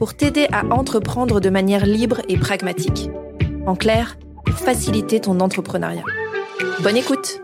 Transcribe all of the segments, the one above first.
pour t'aider à entreprendre de manière libre et pragmatique. En clair, pour faciliter ton entrepreneuriat. Bonne écoute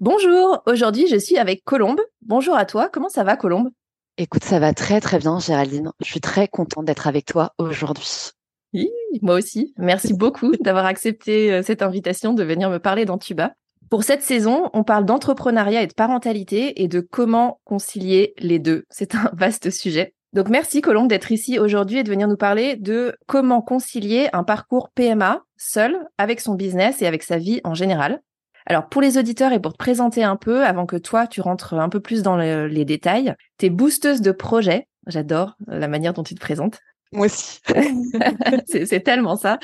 Bonjour, aujourd'hui je suis avec Colombe. Bonjour à toi, comment ça va Colombe? Écoute, ça va très très bien Géraldine. Je suis très contente d'être avec toi aujourd'hui. Oui, moi aussi. Merci beaucoup d'avoir accepté euh, cette invitation de venir me parler d'Antuba. Pour cette saison, on parle d'entrepreneuriat et de parentalité et de comment concilier les deux. C'est un vaste sujet. Donc merci Colombe d'être ici aujourd'hui et de venir nous parler de comment concilier un parcours PMA seul avec son business et avec sa vie en général. Alors pour les auditeurs et pour te présenter un peu, avant que toi tu rentres un peu plus dans les détails, t'es boosteuse de projet. J'adore la manière dont tu te présentes. Moi aussi. c'est tellement ça,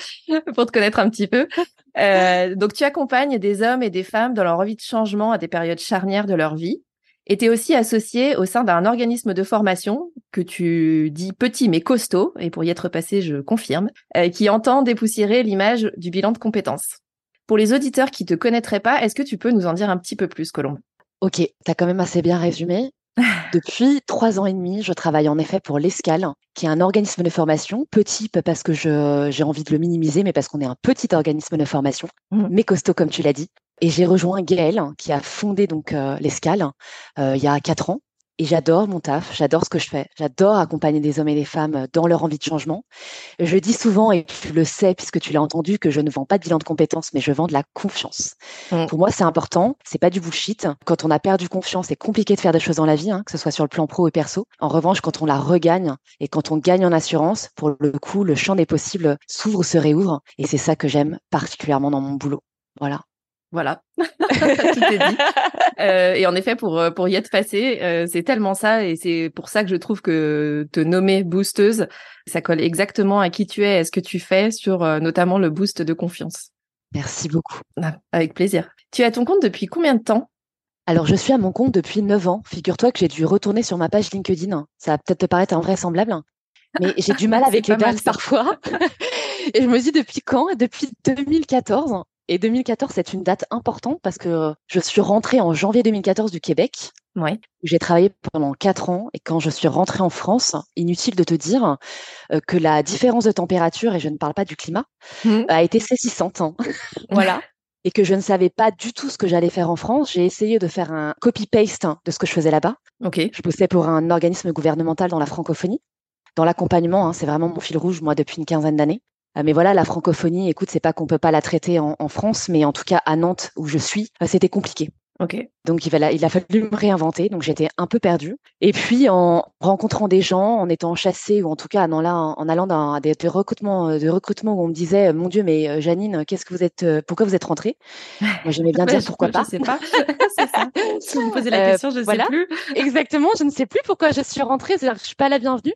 pour te connaître un petit peu. Euh, donc, tu accompagnes des hommes et des femmes dans leur envie de changement à des périodes charnières de leur vie. Et tu es aussi associé au sein d'un organisme de formation que tu dis petit mais costaud, et pour y être passé, je confirme, euh, qui entend dépoussiérer l'image du bilan de compétences. Pour les auditeurs qui te connaîtraient pas, est-ce que tu peux nous en dire un petit peu plus, Colombe? Ok, tu as quand même assez bien résumé. Depuis trois ans et demi, je travaille en effet pour l'Escale, qui est un organisme de formation, petit parce que j'ai envie de le minimiser, mais parce qu'on est un petit organisme de formation, mmh. mais costaud comme tu l'as dit. Et j'ai rejoint Gaël, qui a fondé donc euh, l'Escale euh, il y a quatre ans. Et j'adore mon taf, j'adore ce que je fais, j'adore accompagner des hommes et des femmes dans leur envie de changement. Je dis souvent, et tu le sais puisque tu l'as entendu, que je ne vends pas de bilan de compétences, mais je vends de la confiance. Mm. Pour moi, c'est important, c'est pas du bullshit. Quand on a perdu confiance, c'est compliqué de faire des choses dans la vie, hein, que ce soit sur le plan pro et perso. En revanche, quand on la regagne et quand on gagne en assurance, pour le coup, le champ des possibles s'ouvre, se réouvre. Et c'est ça que j'aime particulièrement dans mon boulot. Voilà. Voilà, tout est dit. Euh, et en effet, pour euh, pour y être passé, euh, c'est tellement ça, et c'est pour ça que je trouve que te nommer boosteuse, ça colle exactement à qui tu es, et ce que tu fais sur notamment le boost de confiance. Merci beaucoup. Ah, avec plaisir. Tu es à ton compte depuis combien de temps? Alors, je suis à mon compte depuis 9 ans. Figure-toi que j'ai dû retourner sur ma page LinkedIn. Ça va peut-être te paraître invraisemblable, mais j'ai du mal avec les dates parfois. et je me dis depuis quand? Depuis 2014. Et 2014, c'est une date importante parce que je suis rentrée en janvier 2014 du Québec. Ouais. J'ai travaillé pendant quatre ans et quand je suis rentrée en France, inutile de te dire euh, que la différence de température, et je ne parle pas du climat, mmh. a été saisissante. Hein. voilà. Et que je ne savais pas du tout ce que j'allais faire en France. J'ai essayé de faire un copy-paste de ce que je faisais là-bas. Ok. Je bossais pour un organisme gouvernemental dans la francophonie. Dans l'accompagnement, hein, c'est vraiment mon fil rouge, moi, depuis une quinzaine d'années. Euh, mais voilà, la francophonie, écoute, c'est pas qu'on peut pas la traiter en, France, mais en tout cas à Nantes où je suis, euh, c'était compliqué. Ok. Donc il, il a fallu me réinventer, donc j'étais un peu perdue. Et puis en rencontrant des gens, en étant chassée ou en tout cas en, en allant dans des, recrutements, euh, de recrutement où on me disait, mon Dieu, mais Janine, qu'est-ce que vous êtes, pourquoi vous êtes rentrée? Moi j'aimais bien dire pourquoi pas. Je sais pas? ça. Si vous me posez la question, je ne sais plus. Exactement, je ne sais plus pourquoi je suis rentrée. C'est-à-dire que je suis pas la bienvenue.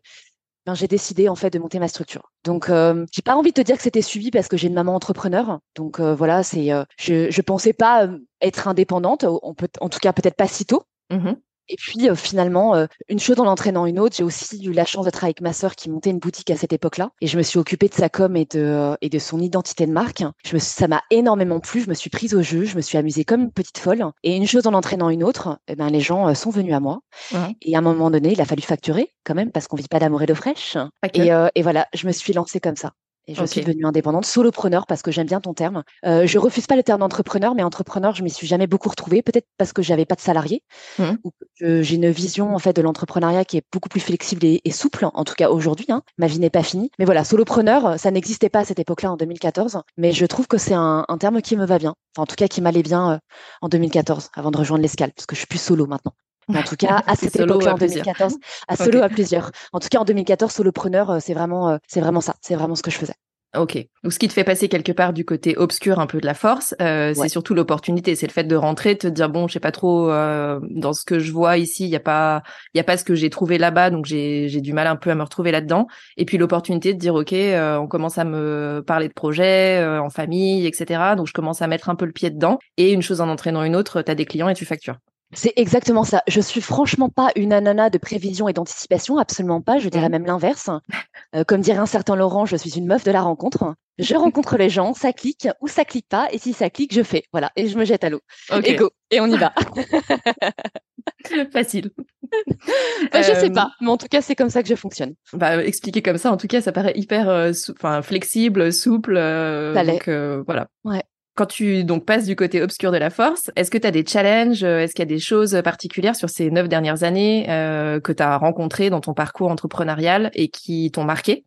Ben, j'ai décidé en fait de monter ma structure. Donc, euh, j'ai pas envie de te dire que c'était suivi parce que j'ai une maman entrepreneur. Donc euh, voilà, c'est, euh, je, je pensais pas euh, être indépendante, on peut, en tout cas peut-être pas si tôt. Mmh et puis euh, finalement, euh, une chose en entraînant une autre, j'ai aussi eu la chance d'être avec ma sœur qui montait une boutique à cette époque-là. Et je me suis occupée de sa com et de, euh, et de son identité de marque. Je me, ça m'a énormément plu. Je me suis prise au jeu. Je me suis amusée comme une petite folle. Et une chose en entraînant une autre, eh ben, les gens sont venus à moi. Et à un moment donné, il a fallu facturer quand même parce qu'on vit pas d'amour et d'eau fraîche. Et, et voilà, je me suis lancée comme ça. Et je suis devenue indépendante, solopreneur parce que j'aime bien ton terme. Euh, je refuse pas le terme d'entrepreneur, mais entrepreneur, je m'y suis jamais beaucoup retrouvée. Peut-être parce que j'avais pas de salarié mmh. ou que j'ai une vision en fait de l'entrepreneuriat qui est beaucoup plus flexible et, souple. En tout cas aujourd'hui, hein. ma vie n'est pas finie. Mais voilà, solopreneur, ça n'existait pas à cette époque-là en 2014. Mais je trouve que c'est un, un, terme qui me va bien. Enfin, en tout cas, qui m'allait bien euh, en 2014, avant de rejoindre l'escale, parce que je suis plus solo maintenant. En tout cas, à cette époque-là, en 2014, à solo à plusieurs. En tout cas, en 2014, solopreneur, euh, c'est vraiment, c'est vraiment ça. C'est vraiment ce que je faisais. Ok. Donc, ce qui te fait passer quelque part du côté obscur un peu de la force, euh, c'est surtout l'opportunité. C'est le fait de rentrer, te dire bon, je sais pas trop euh, dans ce que je vois ici, il y a pas, il y a pas ce que j'ai trouvé là-bas, donc j'ai j'ai du mal un peu à me retrouver là-dedans. Et puis l'opportunité de dire ok, euh, on commence à me parler de projets en famille, etc. Donc je commence à mettre un peu le pied dedans. Et une chose en entraînant une autre, tu as des clients et tu factures. C'est exactement ça. Je suis franchement pas une anana de prévision et d'anticipation, absolument pas. Je dirais mmh. même l'inverse. Euh, comme dirait un certain Laurent, je suis une meuf de la rencontre. Je rencontre les gens, ça clique ou ça clique pas, et si ça clique, je fais. Voilà, et je me jette à l'eau. Et go, et on y va. Facile. Bah, je sais euh, pas, mais en tout cas, c'est comme ça que je fonctionne. Bah, expliquer comme ça, en tout cas, ça paraît hyper euh, flexible, souple. donc, voilà. Ouais. Quand tu donc passes du côté obscur de la force, est-ce que tu as des challenges euh, Est-ce qu'il y a des choses particulières sur ces neuf dernières années euh, que tu as rencontrées dans ton parcours entrepreneurial et qui t'ont marqué?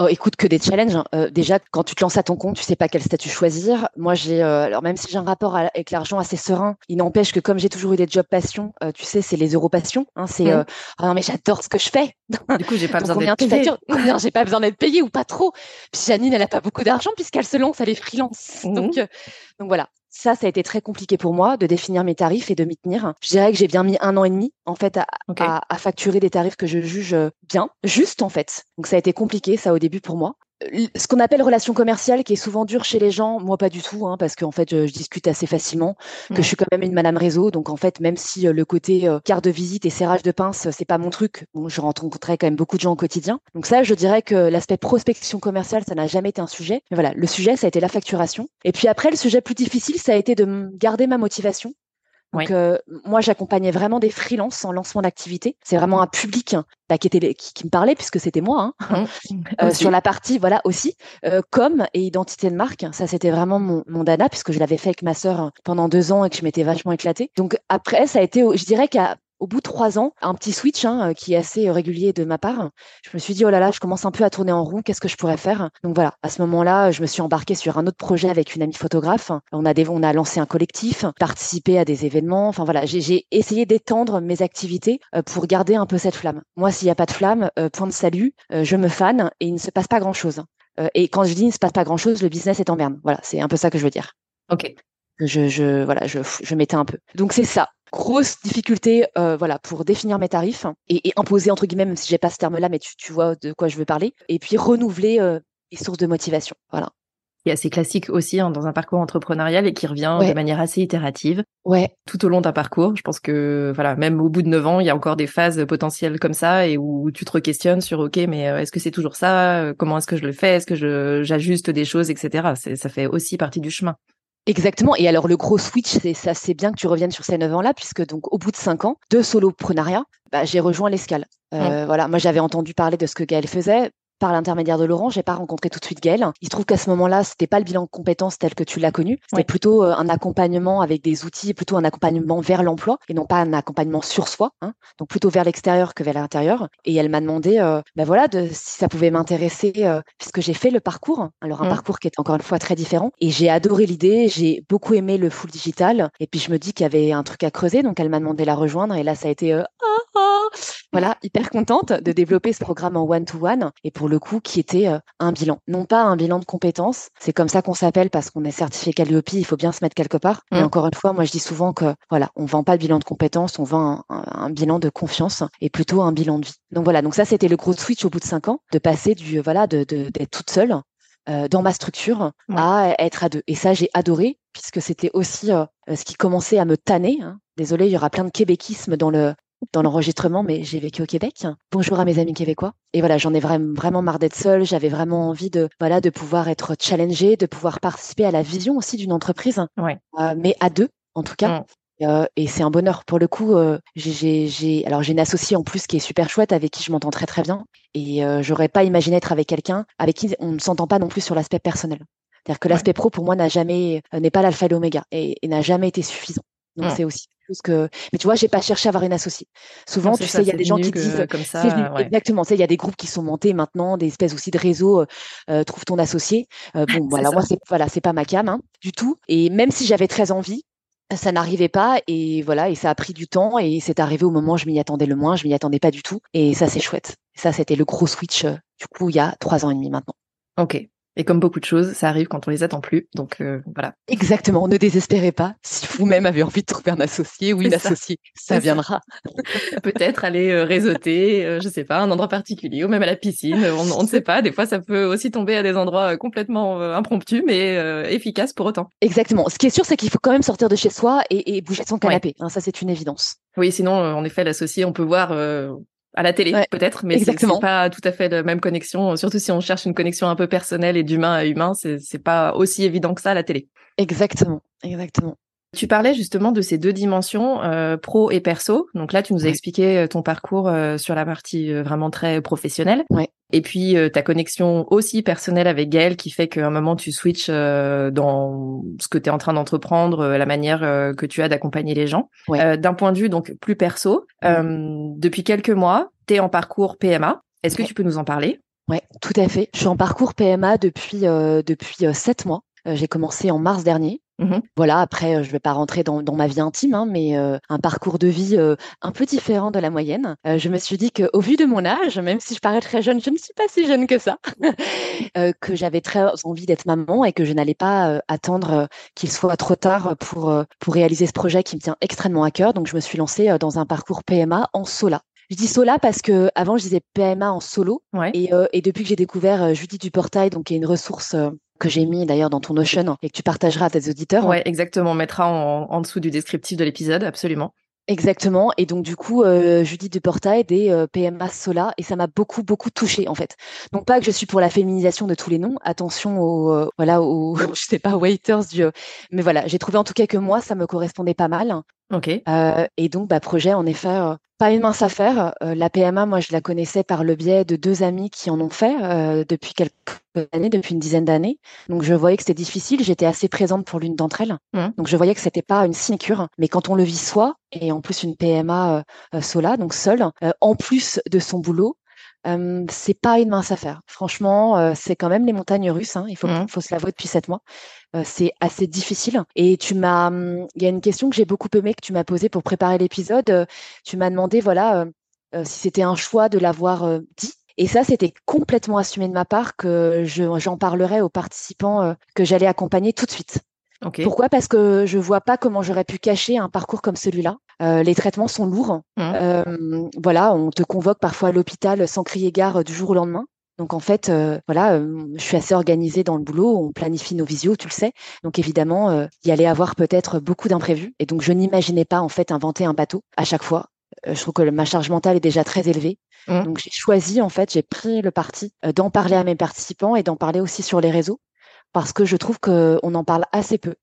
Oh, écoute, que des challenges. Hein. Euh, déjà, quand tu te lances à ton compte, tu sais pas quel statut choisir. Moi, j'ai, euh, alors même si j'ai un rapport avec l'argent assez serein, il n'empêche que comme j'ai toujours eu des jobs passion, euh, tu sais, c'est les euros passion. Hein, c'est mmh. ah non mais j'adore ce que je fais. Du coup, j'ai pas besoin d'être payé. Non, j'ai pas besoin d'être payé ou pas trop. Puis Janine, elle a pas beaucoup d'argent puisqu'elle se lance, elle est freelance. Mmh. Donc, donc voilà. Ça, ça a été très compliqué pour moi de définir mes tarifs et de m'y tenir. Je dirais que j'ai bien mis un an et demi en fait à, à, facturer des tarifs que je juge bien, juste en fait. Donc ça a été compliqué ça au début pour moi ce qu'on appelle relation commerciale, qui est souvent dur chez les gens, moi pas du tout, hein, parce qu'en fait je, discute assez facilement, que je suis quand même une madame réseau, donc en fait même si euh, le côté euh, carte de visite et serrage de pince c'est pas mon truc, bon, je rencontrais quand même beaucoup de gens au quotidien. Donc ça, je dirais que l'aspect prospection commerciale, ça n'a jamais été un sujet. Mais voilà, le sujet ça a été la facturation. Et puis après, le sujet plus difficile, ça a été de garder ma motivation donc, euh, moi, j'accompagnais vraiment des freelances en lancement d'activité. C'est vraiment un public bah, qui, était, qui, me parlait, puisque c'était moi. Hein. Mmh. Euh, sur la partie, voilà, aussi, euh, com et identité de marque. Ça, c'était vraiment mon, mon dana, puisque je l'avais fait avec ma sœur pendant deux ans et que je m'étais vachement éclatée. Donc, après, ça a été, je dirais qu'à au bout de trois ans, un petit switch hein, qui est assez régulier de ma part, je me suis dit, oh là là, je commence un peu à tourner en rond, qu'est-ce que je pourrais faire? Donc voilà, à ce moment-là, je me suis embarquée sur un autre projet avec une amie photographe. On a, on a lancé un collectif, participé à des événements. Enfin voilà, j'ai essayé d'étendre mes activités euh, pour garder un peu cette flamme. Moi, s'il n'y a pas de flamme, euh, point de salut, euh, je me fan et il ne se passe pas grand-chose. Et quand je dis il ne se passe pas grand-chose, le business est en berne. Voilà, c'est un peu ça que je veux dire. Ok. Je, je, voilà, je, je mettais un peu. Donc c'est ça grosse difficulté euh, voilà pour définir mes tarifs et, imposer entre guillemets même si j'ai pas ce terme là mais tu, vois de quoi je veux parler et puis renouveler euh, les sources de motivation voilà est assez classique aussi hein, dans un parcours entrepreneurial et qui revient de manière assez itérative ouais. tout au long d'un parcours. Je pense que voilà, même au bout de neuf ans, il y a encore des phases potentielles comme ça et où tu te re-questionnes sur ok, mais euh, est-ce que c'est toujours ça? Comment est-ce que je le fais? Est-ce que j'ajuste des choses, etc. Ça fait aussi partie du chemin. Exactement. Et alors, le gros switch, c'est ça, c'est bien que tu reviennes sur ces 9 ans-là, puisque donc, au bout de 5 ans de soloprenariat, bah, j'ai rejoint l'escale. Euh, Voilà, moi, j'avais entendu parler de ce que Gaël faisait par l'intermédiaire de Laurent, j'ai pas rencontré tout de suite Gaël. Il se trouve qu'à ce moment-là, c'était pas le bilan de compétences tel que tu l'as connu. C'était plutôt euh, un accompagnement avec des outils, plutôt un accompagnement vers l'emploi et non pas un accompagnement sur soi. Hein. donc plutôt vers l'extérieur que vers l'intérieur. Et elle m'a demandé, euh, ben voilà, de, si ça pouvait m'intéresser, euh, puisque j'ai fait le parcours. Alors un mmh. parcours qui est encore une fois très différent. Et j'ai adoré l'idée. J'ai beaucoup aimé le full digital. Et puis je me dis qu'il y avait un truc à creuser. Donc elle m'a demandé de la rejoindre. Et là, ça a été ah, ah. voilà, hyper contente de développer ce programme en one-to-one. Et pour le coup, qui était euh, un bilan. Non pas un bilan de compétences, c'est comme ça qu'on s'appelle parce qu'on est certifié Calliope, il faut bien se mettre quelque part. Et mmh. encore une fois, moi je dis souvent que voilà, on vend pas le bilan de compétences, on vend un, bilan de confiance et plutôt un bilan de vie. Donc voilà, donc ça c'était le gros switch au bout de cinq ans, de passer du voilà, de d'être toute seule euh, dans ma structure à être à deux. Et ça, j'ai adoré puisque c'était aussi euh, ce qui commençait à me tanner. Hein. Désolée, il y aura plein de québéquisme dans le dans l'enregistrement, mais j'ai vécu au Québec. Bonjour à mes amis québécois. Et voilà, j'en ai vraiment, vraiment marre d'être seule. J'avais vraiment envie de, voilà, de pouvoir être challengée, de pouvoir participer à la vision aussi d'une entreprise, euh, mais à deux, en tout cas. Mm. Euh, et c'est un bonheur pour le coup. Euh, j'ai, alors j'ai une associée en plus qui est super chouette, avec qui je m'entends très très bien. Et j'aurais pas imaginé être avec quelqu'un avec qui on ne s'entend pas non plus sur l'aspect personnel. C'est-à-dire que l'aspect pro pour moi n'a jamais, n'est pas l'alpha et l'oméga et n'a jamais été suffisant. Donc mmh. c'est aussi chose que. Mais tu vois, j'ai pas cherché à avoir une associée. Souvent, tu sais, il y a des gens qui disent comme ça. Exactement. Tu sais, il y a des groupes qui sont montés maintenant, des espèces aussi de réseaux. Euh, euh trouve ton associé. Euh, bon, voilà, moi c'est voilà, c'est pas ma cam hein, du tout. Et même si j'avais très envie, ça n'arrivait pas et voilà et ça a pris du temps et c'est arrivé au moment où je m'y attendais le moins je m'y attendais pas du tout et ça c'est chouette ça c'était le gros switch euh, du coup il y a trois ans et demi maintenant ok Et comme beaucoup de choses, ça arrive quand on les attend plus. Donc euh, voilà. Exactement. Ne désespérez pas. Si vous-même avez envie de trouver un associé ou une associée, ça, viendra. Peut-être aller euh, réseauter, euh, je sais pas, un endroit particulier ou même à la piscine. On, ne sait pas. Des fois, ça peut aussi tomber à des endroits complètement impromptus, mais efficaces pour autant. Exactement. Ce qui est sûr, c'est qu'il faut quand même sortir de chez soi et, bouger de son canapé. Hein, ça, c'est une évidence. Oui, sinon, en effet, l'associé, on peut voir à la télé peut-être, mais c'est pas tout à fait la même connexion. Surtout si on cherche une connexion un peu personnelle et d'humain à humain, c'est pas aussi évident que ça à la télé. Exactement, exactement. Tu parlais justement de ces deux dimensions, euh, pro et perso. Donc là, tu nous as expliqué euh, ton parcours euh, sur la partie vraiment très professionnelle. Ouais. Et puis ta connexion aussi personnelle avec Gaël qui fait qu'à un moment tu switches dans ce que tu es en train d'entreprendre, la manière que tu as d'accompagner les gens. D'un point de vue donc plus perso, depuis quelques mois, tu es en parcours PMA. Est-ce que tu peux nous en parler? Ouais, tout à fait. Je suis en parcours PMA depuis depuis sept mois. J'ai commencé en mars dernier. Mmh voilà, après, je ne vais pas rentrer dans, ma vie intime, hein, mais un parcours de vie un peu différent de la moyenne. je me suis dit qu'au vu de mon âge, même si je parais très jeune, je ne suis pas si jeune que ça, que j'avais très envie d'être maman et que je n'allais pas attendre qu'il soit trop tard pour, pour réaliser ce projet qui me tient extrêmement à cœur. Donc, je me suis lancée dans un parcours PMA en sola. Je dis sola parce que avant je disais PMA en solo et, et, depuis que j'ai découvert Judith du Portail, donc qui est une ressource que j'ai mis d'ailleurs dans ton Notion et que tu partageras à tes auditeurs. Ouais, exactement. On mettra en, dessous du descriptif de l'épisode, absolument. Exactement. Et donc du coup, euh, Judith de Portail des euh, PMA Sola et ça m'a beaucoup beaucoup touchée en fait. Donc pas que je suis pour la féminisation de tous les noms. Attention aux euh, voilà aux je sais pas waiters du. Mais voilà, j'ai trouvé en tout cas que moi ça me correspondait pas mal. Ok. Euh, et donc bah projet en effet pas une mince affaire. Euh, la PMA, moi, je la connaissais par le biais de deux amis qui en ont fait euh, depuis quelques années, depuis une dizaine d'années. Donc, je voyais que c'était difficile. J'étais assez présente pour l'une d'entre elles. Mmh. Donc, je voyais que c'était pas une sinécure. Mais quand on le vit soi, et en plus une PMA euh, sola, donc seule, en plus de son boulot, euh, c'est pas une mince affaire. Franchement, c'est quand même les montagnes russes. Hein, il faut, mmh. faut se l'avouer depuis sept mois. c'est assez difficile. Et tu m'as, mmh, il y a une question que j'ai beaucoup aimée que tu m'as posée pour préparer l'épisode. tu m'as demandé, voilà, si c'était un choix de l'avoir dit. Et ça, c'était complètement assumé de ma part que j'en parlerai aux participants que j'allais accompagner tout de suite. Pourquoi? Parce que je vois pas comment j'aurais pu cacher un parcours comme celui-là. Euh, les traitements sont lourds. Mmh. Euh, voilà, on te convoque parfois à l'hôpital sans crier gare du jour au lendemain. Donc en fait, euh, voilà, je suis assez organisée dans le boulot, on planifie nos visios, tu le sais. Donc évidemment, il y allait avoir peut-être beaucoup d'imprévus. Et donc je n'imaginais pas en fait inventer un bateau à chaque fois. je trouve que ma charge mentale est déjà très élevée. Mmh. Donc j'ai choisi en fait, j'ai pris le parti d'en parler à mes participants et d'en parler aussi sur les réseaux parce que je trouve qu'on en parle assez peu.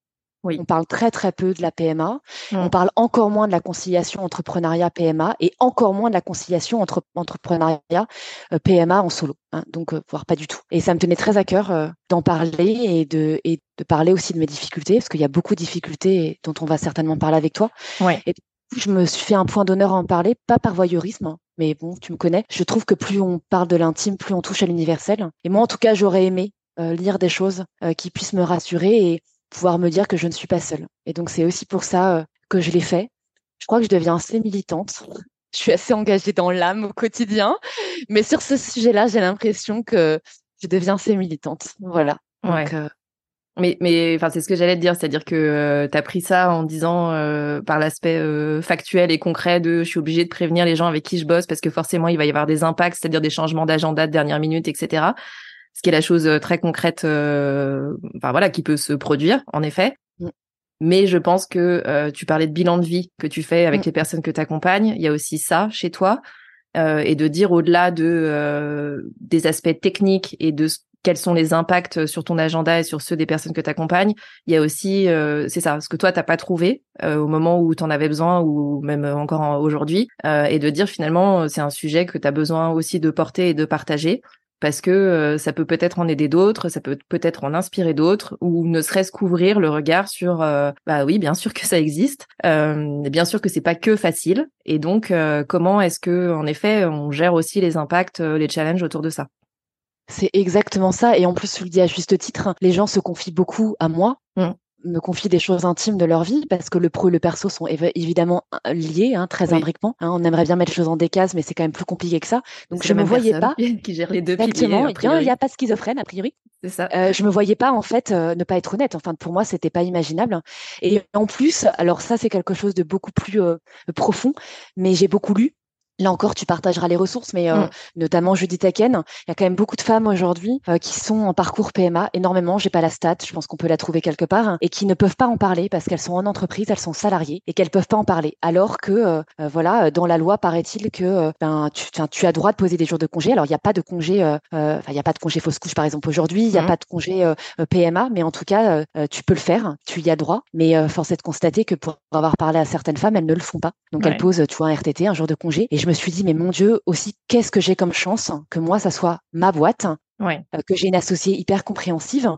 Oui. On parle très très peu de la PMA. On parle encore moins de la conciliation entrepreneuriat PMA et encore moins de la conciliation entre entrepreneuriat euh, PMA en solo. Hein, donc euh, voire pas du tout. Et ça me tenait très à cœur euh, d'en parler et de et de parler aussi de mes difficultés parce qu'il y a beaucoup de difficultés dont on va certainement parler avec toi. Ouais. Et je me suis fait un point d'honneur à en parler, pas par voyeurisme, hein, mais bon, tu me connais. Je trouve que plus on parle de l'intime, plus on touche à l'universel. Et moi, en tout cas, j'aurais aimé lire des choses qui puissent me rassurer et pouvoir me dire que je ne suis pas seule. Et donc, c'est aussi pour ça euh, que je l'ai fait. Je crois que je deviens assez militante. Je suis assez engagée dans l'âme au quotidien. Mais sur ce sujet-là, j'ai l'impression que je deviens assez militante. Voilà. Donc, euh, Mais, mais enfin, c'est ce que j'allais te dire, c'est-à-dire que euh, tu as pris ça en disant par l'aspect factuel et concret de je suis obligée de prévenir les gens avec qui je bosse parce que forcément il va y avoir des impacts, c'est-à-dire des changements d'agenda de dernière minute, etc ce qui est la chose euh, très concrète, euh, enfin voilà, qui peut se produire en effet. Mm. Mais je pense que euh, tu parlais de bilan de vie que tu fais avec mm. les personnes que tu accompagnes. Il y a aussi ça chez toi. et de dire au-delà de des aspects techniques et de quels sont les impacts sur ton agenda et sur ceux des personnes que tu accompagnes, il y a aussi, c'est ça, ce que toi, t'as pas trouvé au moment où tu en avais besoin ou même encore aujourd'hui, et de dire finalement, c'est un sujet que tu as besoin aussi de porter et de partager parce que euh, ça peut peut-être en aider d'autres, ça peut peut-être en inspirer d'autres, ou ne serait-ce qu'ouvrir le regard sur, euh, bah oui, bien sûr que ça existe, euh, bien sûr que c'est pas que facile, et donc euh, comment est-ce que, en effet, on gère aussi les impacts, les challenges autour de ça? C'est exactement ça, et en plus, tu le dis à juste titre, les gens se confient beaucoup à moi. Mmh. Me confient des choses intimes de leur vie parce que le pro et le perso sont évidemment liés, hein, très imbriquement. Hein. on aimerait bien mettre les choses en des cases, mais c'est quand même plus compliqué que ça. Donc je me voyais pas qui gère les deux Exactement. il n'y a pas de schizophrène a priori. C'est ça. Euh, je me voyais pas en fait ne pas être honnête. Enfin pour moi c'était pas imaginable. Et en plus, alors ça c'est quelque chose de beaucoup plus profond, mais j'ai beaucoup lu Là encore, tu partageras les ressources, mais euh, mm. notamment Judith Aken. Il y a quand même beaucoup de femmes aujourd'hui euh, qui sont en parcours PMA, énormément. J'ai pas la stat, je pense qu'on peut la trouver quelque part, hein, et qui ne peuvent pas en parler parce qu'elles sont en entreprise, elles sont salariées et qu'elles peuvent pas en parler. Alors que, euh, voilà, dans la loi, paraît-il que ben tu, tu as droit de poser des jours de congé. Alors il n'y a pas de congé, enfin il y a pas de congé fausse couche par exemple aujourd'hui. Il n'y a mm. pas de congé PMA, mais en tout cas, tu peux le faire. Tu y as droit. Mais force est de constater que pour avoir parlé à certaines femmes, elles ne le font pas. Donc elles posent, tu vois, un RTT, un jour de congé. Et je me suis dit, mais mon Dieu, aussi, qu'est-ce que j'ai comme chance que moi, ça soit ma boîte, euh, que j'ai une associée hyper compréhensive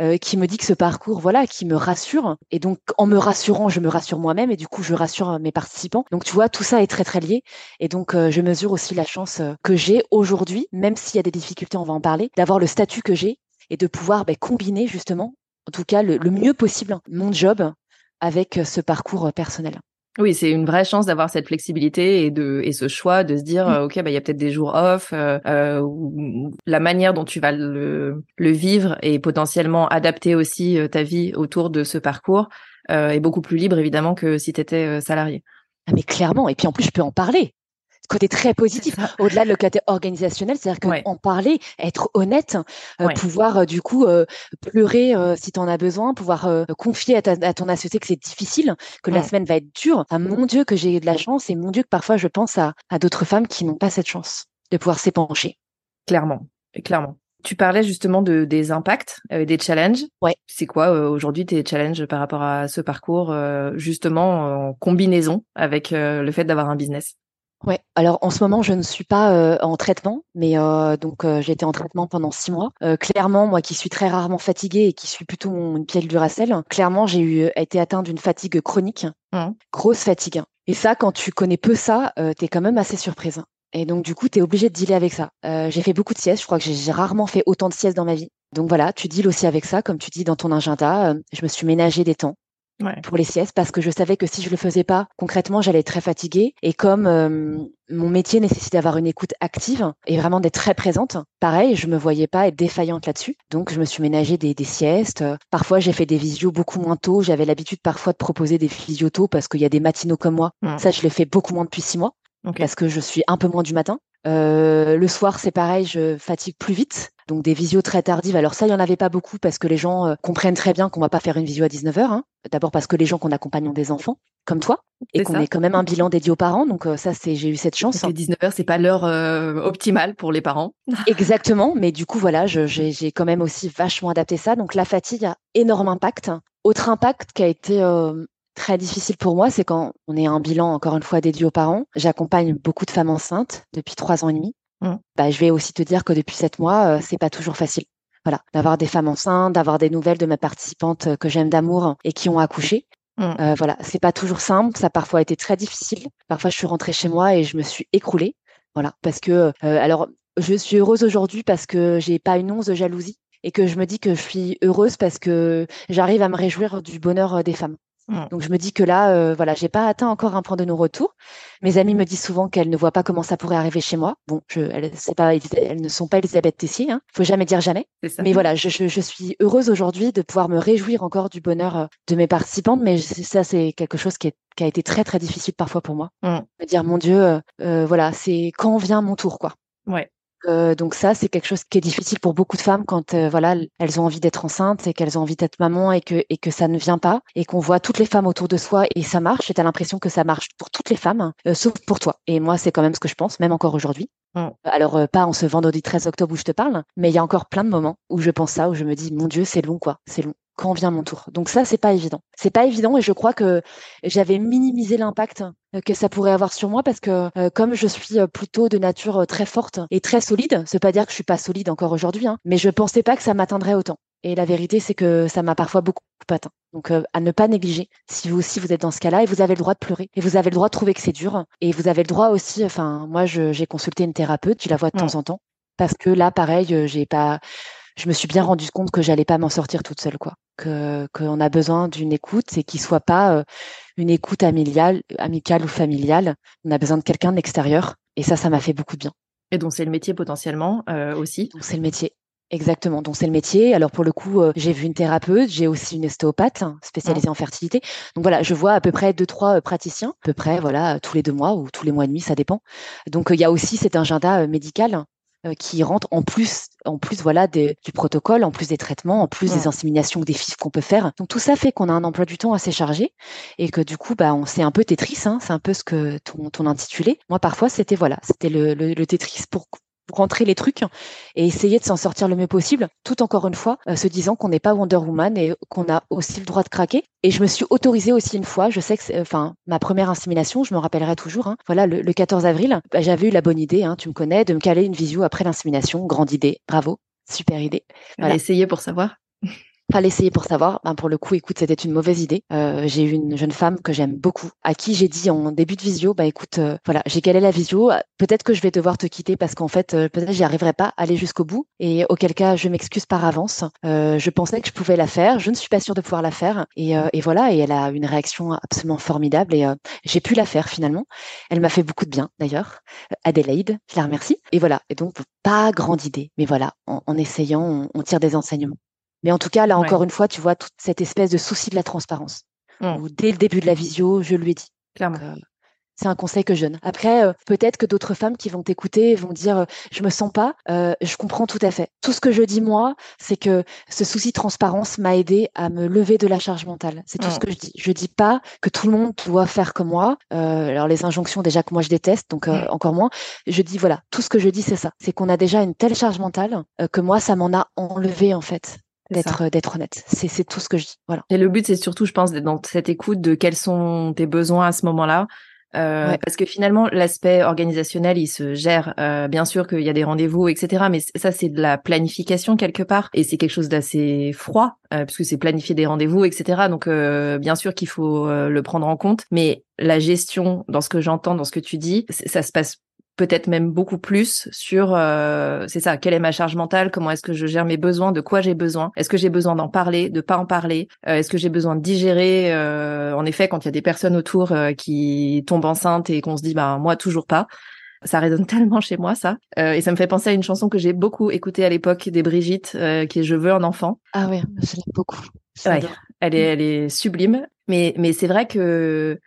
euh, qui me dit que ce parcours, voilà, qui me rassure. Et donc, en me rassurant, je me rassure moi-même et du coup, je rassure mes participants. Donc, tu vois, tout ça est très, très lié. Et donc, euh, je mesure aussi la chance que j'ai aujourd'hui, même s'il y a des difficultés, on va en parler, d'avoir le statut que j'ai et de pouvoir ben, combiner justement, en tout cas, le mieux possible mon job avec ce parcours personnel. Oui, c'est une vraie chance d'avoir cette flexibilité et de et ce choix de se dire mmh. ok bah il y a peut-être des jours off euh, euh, la manière dont tu vas le, le vivre et potentiellement adapter aussi euh, ta vie autour de ce parcours euh, est beaucoup plus libre évidemment que si tu étais salarié. Ah mais clairement et puis en plus je peux en parler côté très positif, au-delà de le côté organisationnel, c'est-à-dire qu'en parler, être honnête, euh, pouvoir euh, du coup euh, pleurer si tu en as besoin, pouvoir confier à, ton associé que c'est difficile, que la semaine va être dure. mon Dieu que j'ai de la chance et mon Dieu que parfois je pense à, d'autres femmes qui n'ont pas cette chance de pouvoir s'épancher. Clairement, clairement. Tu parlais justement de, des impacts, des challenges. Ouais. C'est quoi aujourd'hui tes challenges par rapport à ce parcours, justement en combinaison avec le fait d'avoir un business? Ouais, alors en ce moment, je ne suis pas euh, en traitement, mais euh, donc euh, j'ai été en traitement pendant six mois. clairement, moi qui suis très rarement fatiguée et qui suis plutôt une pielle Duracell, clairement, j'ai eu été atteinte d'une fatigue chronique, mmh. grosse fatigue. Et ça, quand tu connais peu ça, tu es quand même assez surprise. Et donc, du coup, tu es obligé de dealer avec ça. j'ai fait beaucoup de siestes. Je crois que j'ai rarement fait autant de siestes dans ma vie. Donc voilà, tu deals aussi avec ça, comme tu dis dans ton agenda. je me suis ménagé des temps pour les siestes parce que je savais que si je le faisais pas, concrètement, j'allais être très fatiguée. Et comme euh, mon métier nécessite d'avoir une écoute active et vraiment d'être très présente, pareil, je me voyais pas être défaillante là-dessus. Donc, je me suis ménagé des, des siestes. Parfois, j'ai fait des visios beaucoup moins tôt. J'avais l'habitude parfois de proposer des visios tôt parce qu'il y a des matinaux comme moi. Ça, je l'ai fait beaucoup moins depuis six mois. Parce que je suis un peu moins du matin. Euh, le soir, c'est pareil, je fatigue plus vite. Donc des visios très tardives. Alors ça, il y en avait pas beaucoup parce que les gens euh, comprennent très bien qu'on va pas faire une visio à 19h. Hein. D'abord parce que les gens qu'on accompagne ont des enfants, comme toi, et qu'on est quand même un bilan dédié aux parents. Donc euh, ça, c'est j'ai eu cette chance. 19h, c'est pas l'heure optimale pour les parents. Exactement. Mais du coup, voilà, j'ai quand même aussi vachement adapté ça. Donc la fatigue a énorme impact. Autre impact qui a été très difficile pour moi, c'est quand on est un bilan, encore une fois, dédié aux parents. J'accompagne beaucoup de femmes enceintes depuis trois ans et demi. Mmh. Bah, je vais aussi te dire que depuis sept mois, euh, c'est pas toujours facile. Voilà, d'avoir des femmes enceintes, d'avoir des nouvelles de mes participantes euh, que j'aime d'amour et qui ont accouché. Mmh. Euh, voilà, c'est pas toujours simple. Ça a parfois été très difficile. Parfois, je suis rentrée chez moi et je me suis écroulée. Voilà, parce que alors je suis heureuse aujourd'hui parce que j'ai pas une once de jalousie et que je me dis que je suis heureuse parce que j'arrive à me réjouir du bonheur des femmes. Donc je me dis que là, euh, voilà, j'ai pas atteint encore un point de non-retour. Mes amis me disent souvent qu'elles ne voient pas comment ça pourrait arriver chez moi. Bon, je, elles, pas, elles ne sont pas Elisabeth Tessier. Hein. Faut jamais dire jamais. Mais voilà, je, je, je suis heureuse aujourd'hui de pouvoir me réjouir encore du bonheur euh, de mes participantes. Mais ça, c'est quelque chose qui, est, qui a été très très difficile parfois pour moi. Me dire mon Dieu, euh, euh voilà, c'est quand vient mon tour, quoi. Ouais. Euh, donc ça, c'est quelque chose qui est difficile pour beaucoup de femmes quand euh, voilà elles ont envie d'être enceintes et qu'elles ont envie d'être maman et que et que ça ne vient pas et qu'on voit toutes les femmes autour de soi et ça marche. Et t'as l'impression que ça marche pour toutes les femmes, euh, sauf pour toi. Et moi, c'est quand même ce que je pense, même encore aujourd'hui. Mm. Alors pas en ce vendredi 13 octobre où je te parle, mais il y a encore plein de moments où je pense ça, où je me dis mon Dieu, c'est long quoi, c'est long quand vient mon tour. Donc ça, c'est pas évident. C'est pas évident et je crois que j'avais minimisé l'impact euh, que ça pourrait avoir sur moi parce que euh, comme je suis euh, plutôt de nature très forte et très solide, c'est pas dire que je suis pas solide encore aujourd'hui, hein, mais je pensais pas que ça m'atteindrait autant. Et la vérité, c'est que ça m'a parfois beaucoup atteint. Donc, à ne pas négliger si vous aussi vous êtes dans ce cas-là et vous avez le droit de pleurer et vous avez le droit de trouver que c'est dur et vous avez le droit aussi. Enfin, moi, j'ai consulté une thérapeute, tu la vois de temps en temps, parce que là, pareil, j'ai pas, je me suis bien rendu compte que j'allais pas m'en sortir toute seule, quoi. Que qu'on a besoin d'une écoute et qui soit pas une écoute amicale, amicale ou familiale. On a besoin de quelqu'un de l'extérieur. Et ça, ça m'a fait beaucoup de bien. Et donc c'est le métier potentiellement aussi. Donc c'est le métier. Exactement, donc c'est le métier. Alors pour le coup, euh, j'ai vu une thérapeute, j'ai aussi une ostéopathe hein, spécialisée en fertilité. Donc voilà, je vois à peu près deux trois euh, praticiens, à peu près voilà tous les deux mois ou tous les mois et demi, ça dépend. Donc il y a aussi cet agenda médical qui rentre en plus, en plus voilà du protocole, en plus des traitements, en plus des inséminations ou des fifs qu'on peut faire. Donc tout ça fait qu'on a un emploi du temps assez chargé et que du coup bah on c'est un peu Tetris, hein, c'est un peu ce que ton, ton intitulé. Moi parfois c'était voilà, c'était le, le, le Tetris pour rentrer les trucs et essayer de s'en sortir le mieux possible, tout encore une fois, euh, se disant qu'on n'est pas Wonder Woman et qu'on a aussi le droit de craquer. Et je me suis autorisée aussi une fois, je sais que, enfin, ma première insémination, je me rappellerai toujours, hein, voilà, le, 14 avril, bah, j'avais eu la bonne idée, hein, tu me connais, de me caler une visio après l'insémination, grande idée, bravo, super idée. Voilà. Essayer pour savoir Fallait essayer pour savoir. Ben pour le coup, écoute, c'était une mauvaise idée. Euh, j'ai eu une jeune femme que j'aime beaucoup, à qui j'ai dit en début de visio, bah écoute, euh, voilà, j'ai calé la visio. Peut-être que je vais devoir te quitter parce qu'en fait, euh, peut-être j'y arriverai pas à aller jusqu'au bout. Et auquel cas, je m'excuse par avance. Euh, je pensais que je pouvais la faire. Je ne suis pas sûre de pouvoir la faire. Et, et voilà. Et elle a une réaction absolument formidable. Et j'ai pu la faire finalement. Elle m'a fait beaucoup de bien d'ailleurs. Adélaïde, je la remercie. Et voilà. Et donc pas grande idée, mais voilà, en, essayant, on tire des enseignements. Mais en tout cas, là, encore une fois, tu vois toute cette espèce de souci de la transparence. Mmh. dès le début de la visio, je lui ai dit. Clairement. Euh, c'est un conseil que je donne. Après, euh, peut-être que d'autres femmes qui vont t'écouter vont dire euh, je me sens pas. je comprends tout à fait. Tout ce que je dis moi, c'est que ce souci de transparence m'a aidé à me lever de la charge mentale. C'est tout ce mmh. que je dis. Je dis pas que tout le monde doit faire comme moi. alors les injonctions déjà que moi je déteste, donc mmh. encore moins. Je dis voilà, tout ce que je dis c'est ça. C'est qu'on a déjà une telle charge mentale que moi ça m'en a enlevé en fait d'être euh, d'être honnête. C'est c'est tout ce que je dis. Voilà. Et le but c'est surtout, je pense, d'être dans cette écoute de quels sont tes besoins à ce moment-là. Euh, Parce que finalement, l'aspect organisationnel, il se gère. Euh, bien sûr qu'il y a des rendez-vous, etc. Mais ça, c'est de la planification quelque part, et c'est quelque chose d'assez froid, euh, puisque c'est planifier des rendez-vous, etc. Donc, euh, bien sûr qu'il faut euh, le prendre en compte. Mais la gestion, dans ce que j'entends, dans ce que tu dis, ça se passe peut-être même beaucoup plus sur euh, c'est ça quelle est ma charge mentale comment est-ce que je gère mes besoins de quoi j'ai besoin est-ce que j'ai besoin d'en parler de pas en parler euh, est-ce que j'ai besoin de digérer euh, en effet quand il y a des personnes autour qui tombent enceintes et qu'on se dit bah moi toujours pas. Ça résonne tellement chez moi ça. Et ça me fait penser à une chanson que j'ai beaucoup écoutée à l'époque des Brigitte qui est je veux un enfant. Ah oui je l'aime beaucoup. Ouais, elle est elle est sublime. Mais mais c'est vrai que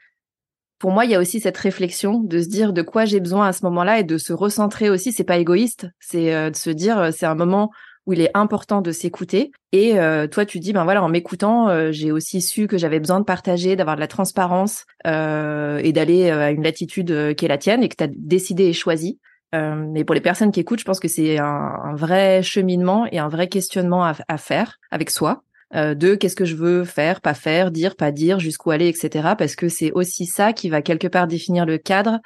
pour moi, il y a aussi cette réflexion de se dire de quoi j'ai besoin à ce moment-là et de se recentrer aussi. C'est pas égoïste, c'est euh, de se dire euh, c'est un moment où il est important de s'écouter. Et euh, toi, tu dis ben voilà, en m'écoutant, j'ai aussi su que j'avais besoin de partager, d'avoir de la transparence et d'aller à une latitude qui est la tienne et que tu as décidé et choisi. mais pour les personnes qui écoutent, je pense que c'est un, vrai cheminement et un vrai questionnement à faire avec soi euh, de qu'est-ce que je veux faire, pas faire, dire, pas dire, jusqu'où aller, etc. Parce que c'est aussi ça qui va quelque part définir le cadre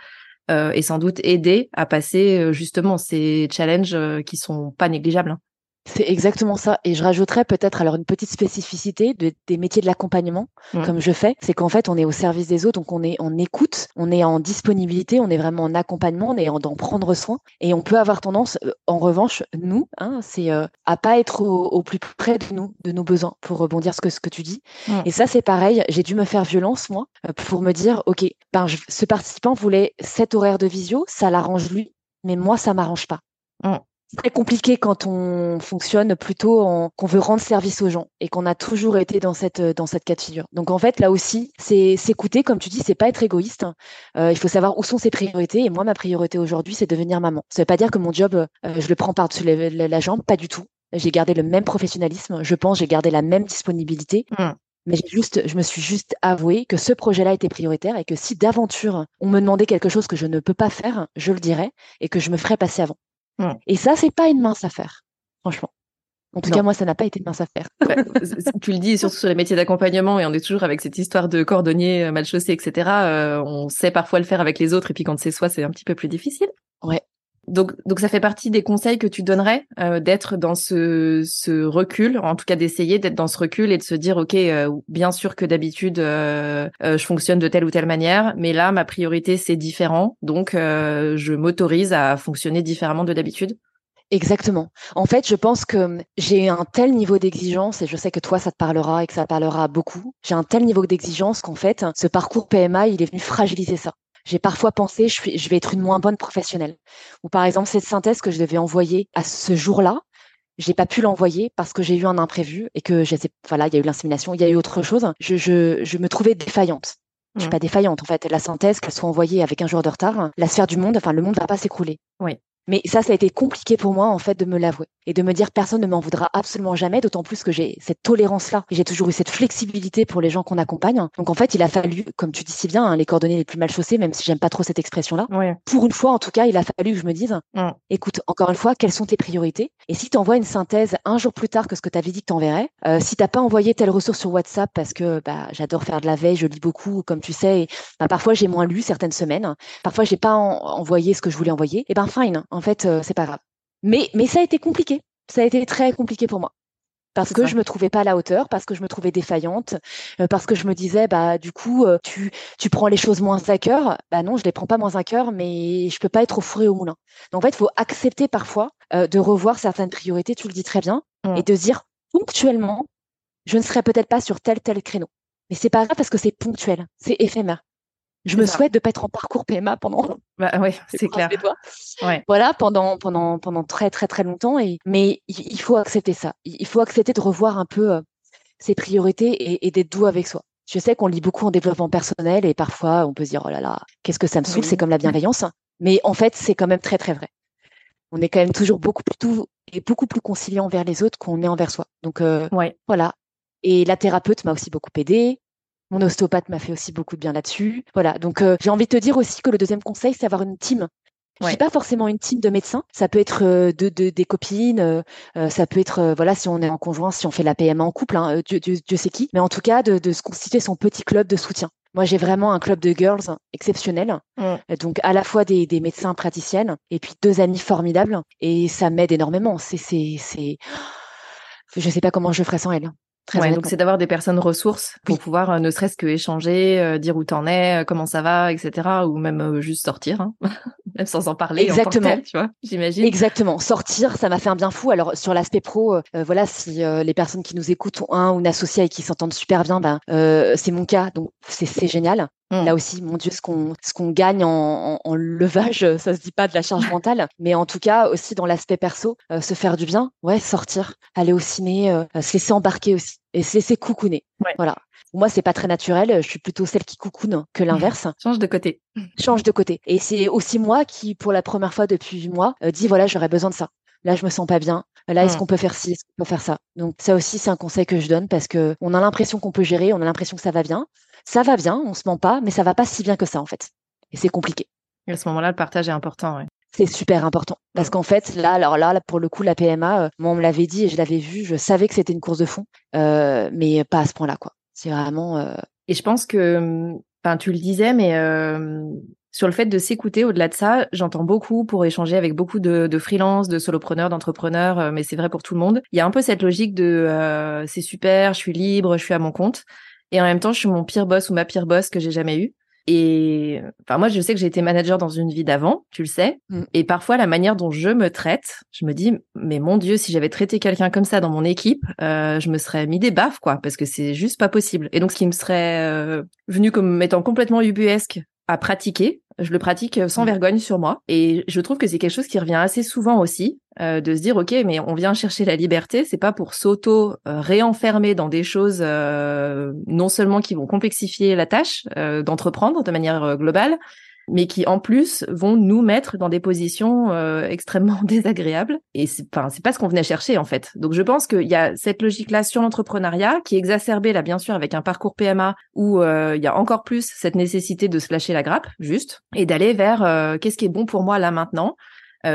euh, et sans doute aider à passer euh, justement ces challenges qui sont pas négligeables. Hein. C'est exactement ça. Et je rajouterais peut-être alors une petite spécificité de, des métiers de l'accompagnement, mmh. comme je fais, c'est qu'en fait, on est au service des autres, donc on est en écoute, on est en disponibilité, on est vraiment en accompagnement, on est en d'en prendre soin. Et on peut avoir tendance, euh, en revanche, nous, hein, c'est euh, à pas être au, plus près de nous, de nos besoins, pour rebondir ce que ce que tu dis. Mmh. Et ça, c'est pareil. J'ai dû me faire violence moi euh, pour me dire, ok, ben, ce participant voulait cet horaire de visio, ça l'arrange lui, mais moi, ça m'arrange pas. Mmh très compliqué quand on fonctionne plutôt en qu'on veut rendre service aux gens et qu'on a toujours été dans cette dans cette cas de figure. Donc en fait là aussi c'est s'écouter comme tu dis c'est pas être égoïste. Euh, il faut savoir où sont ses priorités et moi ma priorité aujourd'hui c'est devenir maman. Ça veut pas dire que mon job euh, je le prends par-dessus la, jambe, pas du tout. J'ai gardé le même professionnalisme, je pense j'ai gardé la même disponibilité. Mmh. Mais juste, je me suis juste avoué que ce projet-là était prioritaire et que si d'aventure on me demandait quelque chose que je ne peux pas faire, je le dirais et que je me ferais passer avant. Et ça, c'est pas une mince affaire, franchement. En tout cas, moi, ça n'a pas été une mince affaire. tu le dis, surtout sur les métiers d'accompagnement, et on est toujours avec cette histoire de cordonnier euh, mal chaussé, etc. Euh, on sait parfois le faire avec les autres, et puis quand c'est soi, c'est un petit peu plus difficile. Ouais. Donc, donc ça fait partie des conseils que tu donnerais euh, d'être dans ce, recul, en tout cas d'essayer d'être dans ce recul et de se dire ok, euh, bien sûr que d'habitude euh, je fonctionne de telle ou telle manière, mais là ma priorité c'est différent, donc je m'autorise à fonctionner différemment de d'habitude. Exactement. En fait, je pense que j'ai un tel niveau d'exigence, et je sais que toi, ça te parlera et que ça parlera beaucoup. J'ai un tel niveau d'exigence qu'en fait, ce parcours PMA, il est venu fragiliser ça. J'ai parfois pensé, je, je vais être une moins bonne professionnelle. Ou par exemple, cette synthèse que je devais envoyer à ce jour-là, j'ai pas pu l'envoyer parce que j'ai eu un imprévu et que j'ai, voilà, il y a eu l'insémination, il y a eu autre chose. Je, je, je me trouvais défaillante. Je suis mmh. pas défaillante en fait. La synthèse, qu'elle soit envoyée avec un jour de retard, la sphère du monde, enfin le monde va pas s'écrouler. Oui. Mais ça, ça a été compliqué pour moi, en fait, de me l'avouer et de me dire personne ne m'en voudra absolument jamais, d'autant plus que j'ai cette tolérance-là. J'ai toujours eu cette flexibilité pour les gens qu'on accompagne. Donc, en fait, il a fallu, comme tu dis si bien, hein, les coordonnées les plus mal chaussées, même si j'aime pas trop cette expression-là. Pour une fois, en tout cas, il a fallu que je me dise, mm. écoute, encore une fois, quelles sont tes priorités? Et si tu envoies une synthèse un jour plus tard que ce que tu avais dit que tu enverrais, euh, si t'as pas envoyé telle ressource sur WhatsApp parce que bah, j'adore faire de la veille, je lis beaucoup, comme tu sais, et, bah, parfois j'ai moins lu certaines semaines, parfois j'ai pas envoyé ce que je voulais envoyer, et ben fine, en fait, euh, c'est pas grave mais, mais ça a été compliqué. Ça a été très compliqué pour moi. Parce que je me trouvais pas à la hauteur, parce que je me trouvais défaillante, euh, parce que je me disais, bah, du coup, euh, tu, tu prends les choses moins à cœur. Bah non, je les prends pas moins à cœur, mais je peux pas être au four et au moulin. Donc, en fait, il faut accepter parfois de revoir certaines priorités, tu le dis très bien, mmh. et de dire ponctuellement, je ne serai peut-être pas sur tel, tel créneau. Mais c'est pas grave parce que c'est ponctuel, c'est éphémère. Je me souhaite de pas être en parcours PMA pendant. Bah, oui, c'est clair. Ouais. Voilà, pendant pendant pendant très très très longtemps. Et mais il faut accepter ça. Il faut accepter de revoir un peu euh, ses priorités et, et d'être doux avec soi. Je sais qu'on lit beaucoup en développement personnel et parfois on peut se dire oh là là, qu'est-ce que ça me saoule, c'est comme la bienveillance. Mais en fait, c'est quand même très très vrai. On est quand même toujours beaucoup plus doux et beaucoup plus conciliant envers les autres qu'on est envers soi. Donc euh, ouais. voilà. Et la thérapeute m'a aussi beaucoup aidé. Mon ostéopathe m'a fait aussi beaucoup de bien là-dessus. Voilà, donc euh, j'ai envie de te dire aussi que le deuxième conseil, c'est avoir une team. Je dis pas forcément une team de médecins. Ça peut être euh, de, des copines, euh, ça peut être voilà si on est en conjoint, si on fait la PMA en couple, hein, Dieu, Dieu, sait qui. Mais en tout cas, de, se constituer son petit club de soutien. Moi, j'ai vraiment un club de girls exceptionnel. Mm. Donc, à la fois des, des, médecins praticiennes et puis deux amis formidables. Et ça m'aide énormément. C'est, c'est, c'est, je sais pas comment je ferais sans donc c'est d'avoir des personnes ressources pour pouvoir euh, ne serait-ce que échanger, euh, dire où t'en es, euh, comment ça va, etc. Ou même juste sortir, hein. même sans en parler. Exactement. En tu vois, j'imagine. Exactement. Sortir, ça m'a fait un bien fou. Alors sur l'aspect pro, voilà, si les personnes qui nous écoutent ont un ou une associée et qui s'entendent super bien, ben c'est mon cas, donc c'est génial. Mmh. Là aussi, mon Dieu, ce qu'on ce qu'on gagne en, en, levage, ça se dit pas de la charge mentale, mais en tout cas aussi dans l'aspect perso, euh, se faire du bien, ouais, sortir, aller au ciné, euh, se laisser embarquer aussi et se laisser coucouner. Voilà. Moi, c'est pas très naturel. Je suis plutôt celle qui coucoune que l'inverse. Change de côté. Change de côté. Et c'est aussi moi qui, pour la première fois depuis huit mois, euh, dit voilà, j'aurais besoin de ça. Là, je me sens pas bien. Là, est-ce mmh. qu'on peut faire ci, est-ce qu'on peut faire ça? Donc ça aussi, c'est un conseil que je donne parce que on a l'impression qu'on peut gérer, on a l'impression que ça va bien ça va bien, on se ment pas, mais ça va pas si bien que ça en fait. Et c'est compliqué. Et à ce moment-là, le partage est important, ouais. C'est super important parce qu'en fait, là, alors là, pour le coup, la PMA, euh, moi, on me l'avait dit et je l'avais vu, je savais que c'était une course de fond, euh, mais pas à ce point-là, quoi. C'est vraiment. Euh, et je pense que, enfin, tu le disais, mais sur le fait de s'écouter, au-delà de ça, j'entends beaucoup pour échanger avec beaucoup de, de freelance, de solopreneurs, d'entrepreneurs, mais c'est vrai pour tout le monde. Il y a un peu cette logique de c'est super, je suis libre, je suis à mon compte. Et en même temps, je suis mon pire boss ou ma pire boss que j'ai jamais eu. Et enfin, moi, je sais que j'ai été manager dans une vie d'avant, tu le sais. Mm. Et parfois, la manière dont je me traite, je me dis, mais mon Dieu, si j'avais traité quelqu'un comme ça dans mon équipe, euh, je me serais mis des baffes, quoi, parce que c'est juste pas possible. Et donc, ce qui me serait euh, venu comme étant complètement ubuesque à pratiquer, je le pratique sans vergogne sur moi. Et je trouve que c'est quelque chose qui revient assez souvent aussi, euh, de se dire, OK, mais on vient chercher la liberté, c'est pas pour s'auto-réenfermer euh, dans des choses euh, non seulement qui vont complexifier la tâche d'entreprendre de manière globale, mais qui en plus vont nous mettre dans des positions euh, extrêmement désagréables. Et c'est, enfin, c'est pas ce qu'on venait chercher en fait. Donc je pense qu'il y a cette logique-là sur l'entrepreneuriat qui est exacerbée là bien sûr avec un parcours PMA où euh, il y a encore plus cette nécessité de se lâcher la grappe, juste, et d'aller vers euh, qu'est-ce qui est bon pour moi là maintenant.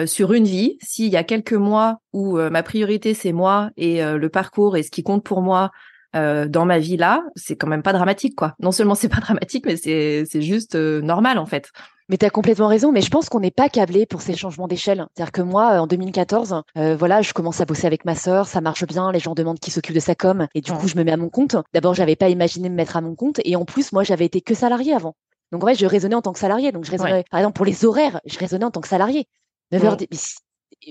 sur une vie, s'il y a quelques mois où ma priorité c'est moi et le parcours et ce qui compte pour moi, euh, dans ma vie là, c'est quand même pas dramatique quoi. Non seulement c'est pas dramatique, mais c'est c'est juste euh, normal en fait. Mais tu as complètement raison, mais je pense qu'on n'est pas câblé pour ces changements d'échelle. C'est-à-dire que moi, en 2014, euh, voilà, je commence à bosser avec ma sœur, ça marche bien, les gens demandent qui s'occupe de sa com, et du coup, je me mets à mon compte. D'abord, j'avais pas imaginé me mettre à mon compte, et en plus, moi, j'avais été que salarié avant. Donc en fait, je raisonnais en tant que salarié. Donc je raisonnais, par exemple, pour les horaires, je raisonnais en tant que salarié. 9h,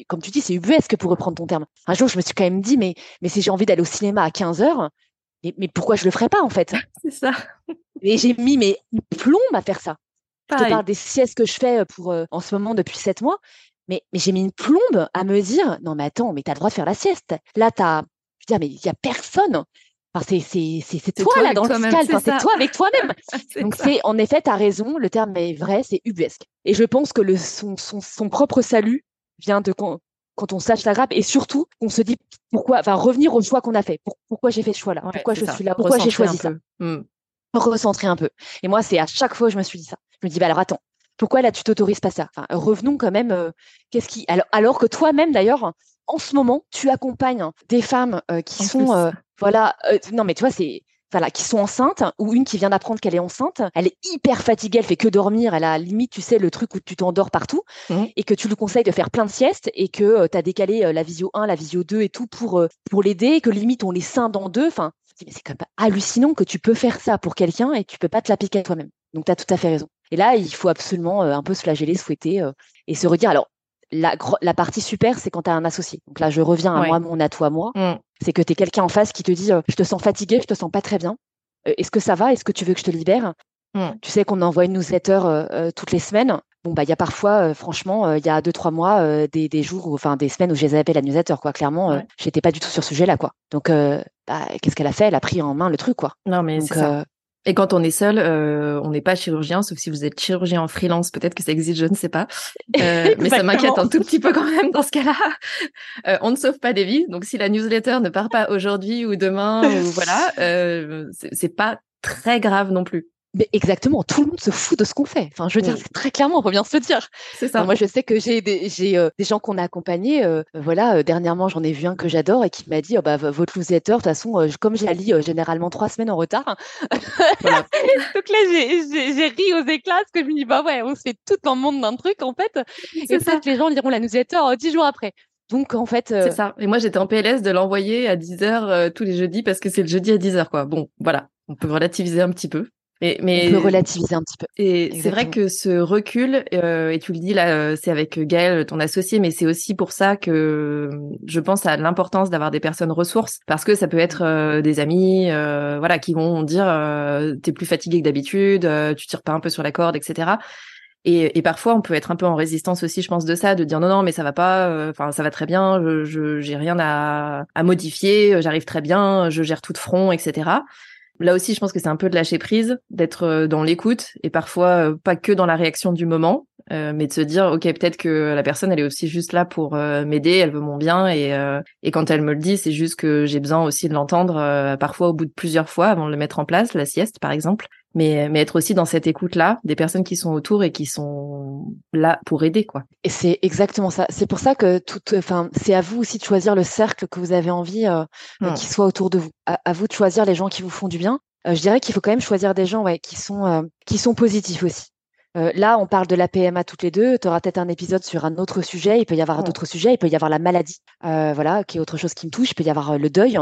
comme tu dis, c'est ubuesque pour reprendre ton terme. Un jour, je me suis quand même dit, mais, mais si j'ai envie d'aller au cinéma à 15 heures, mais, mais pourquoi je le ferais pas en fait? C'est ça. Et j'ai mis mes plombes à faire ça. Je te parle des siestes que je fais pour en ce moment depuis sept mois. Mais, mais j'ai mis une plombe à me dire non mais attends mais tu as le droit de faire la sieste. Là tu as je veux dire mais il y a personne. Enfin, c'est c'est toi, là dans le fiscal. C'est toi avec toi-même. Donc c'est en effet tu as raison le terme est vrai c'est ubuesque. Et je pense que le son, son, son propre salut vient de quand, on sache la grappe et surtout on se dit pourquoi enfin revenir au choix qu'on a fait. Pourquoi j'ai fait ce choix là pourquoi je suis là? Pourquoi j'ai choisi ça? mmh. recentrer un peu. Et moi c'est à chaque fois je me suis dit ça. Je me dis bah alors attends pourquoi là tu t'autorises pas ça? Enfin, Revenons quand même. Euh, qu'est-ce qui alors, alors que toi-même d'ailleurs, en ce moment, tu accompagnes des femmes euh, qui sont euh, voilà. non mais tu vois c'est voilà, qui sont enceintes ou une qui vient d'apprendre qu'elle est enceinte, elle est hyper fatiguée, elle fait que dormir, elle a limite, tu sais, le truc où tu t'endors partout mmh. et que tu lui conseilles de faire plein de siestes et que tu as décalé la visio 1, la visio 2 et tout pour, pour l'aider, que limite on les scinde en deux. Enfin, c'est quand même hallucinant que tu peux faire ça pour quelqu'un et tu peux pas te l'appliquer à toi-même. Donc tu as tout à fait raison. Et là, il faut absolument euh, un peu se flageller, souhaiter euh, et se redire. Alors, la, la partie super, c'est quand tu as un associé. Donc là, je reviens à moi, mon à toi, moi. Mmh. C'est que tu es quelqu'un en face qui te dit euh, Je te sens fatigué, je te sens pas très bien. Est-ce que ça va? Est-ce que tu veux que je te libère? Mmh. Tu sais qu'on envoie une newsletter toutes les semaines. Bon, bah, il y a parfois, franchement, il y a deux, trois mois, des, des, jours, enfin des semaines où je les avais la newsletter, quoi. Clairement, j'étais pas du tout sur ce sujet-là, quoi. Donc, bah, qu'est-ce qu'elle a fait? Elle a pris en main le truc, quoi. Non, mais c'est ça. Et quand on est seul, euh, on n'est pas chirurgien, sauf si vous êtes chirurgien en freelance, peut-être que ça existe, je ne sais pas. Euh, mais ça m'inquiète un tout petit peu quand même dans ce cas-là. Euh, on ne sauve pas des vies, donc si la newsletter ne part pas aujourd'hui ou demain, ou voilà, c'est pas très grave non plus. Mais exactement, tout le monde se fout de ce qu'on fait. Enfin, je veux dire, très clairement, on peut bien se dire. C'est ça. moi, je sais que j'ai des, j'ai, euh, des gens qu'on a accompagnés. Euh, voilà, euh, dernièrement, j'en ai vu un que j'adore et qui m'a dit, oh, bah, votre newsletter, de toute façon, comme je la lis généralement trois semaines en retard. Donc là, j'ai, ri aux éclats parce que je me dis, bah ouais, on se fait tout en monde d'un truc, en fait. Et ça. que les gens liront la newsletter dix jours après. Donc en fait, c'est ça. Et moi j'étais en PLS de l'envoyer à 10h tous les jeudis parce que c'est le jeudi à 10h quoi. Bon, voilà, on peut relativiser un petit peu. Mais, mais... On peut relativiser un petit peu. Et c'est vrai que ce recul, euh, et tu le dis là, euh, c'est avec Gaël, ton associé, mais c'est aussi pour ça que je pense à l'importance d'avoir des personnes ressources, parce que ça peut être euh, des amis, euh, voilà, qui vont dire t'es plus fatigué que d'habitude, tu tires pas un peu sur la corde, etc. Et, et, parfois, on peut être un peu en résistance aussi, je pense, de ça, de dire non, non, mais ça va pas, enfin, ça va très bien, je, je j'ai rien à, à modifier, j'arrive très bien, je gère tout de front, etc. Là aussi, je pense que c'est un peu de lâcher prise, d'être euh, dans l'écoute et parfois euh, pas que dans la réaction du moment, euh, mais de se dire ok peut-être que la personne elle est aussi juste là pour m'aider, elle veut mon bien et et quand elle me le dit, c'est juste que j'ai besoin aussi de l'entendre parfois au bout de plusieurs fois avant de le mettre en place, la sieste par exemple mais, mais être aussi dans cette écoute-là des personnes qui sont autour et qui sont là pour aider, quoi. Et c'est exactement ça. C'est pour ça que tout, enfin, c'est à vous aussi de choisir le cercle que vous avez envie euh, mmh. qui soit autour de vous. À, vous de choisir les gens qui vous font du bien. Euh, je dirais qu'il faut quand même choisir des gens, ouais, qui sont euh, qui sont positifs aussi. Euh, là, on parle de la PMA toutes les deux. Tu auras peut-être un épisode sur un autre sujet. Il peut y avoir d'autres sujets. Il peut y avoir la maladie, euh, voilà, qui est autre chose qui me touche. Il peut y avoir euh, le deuil.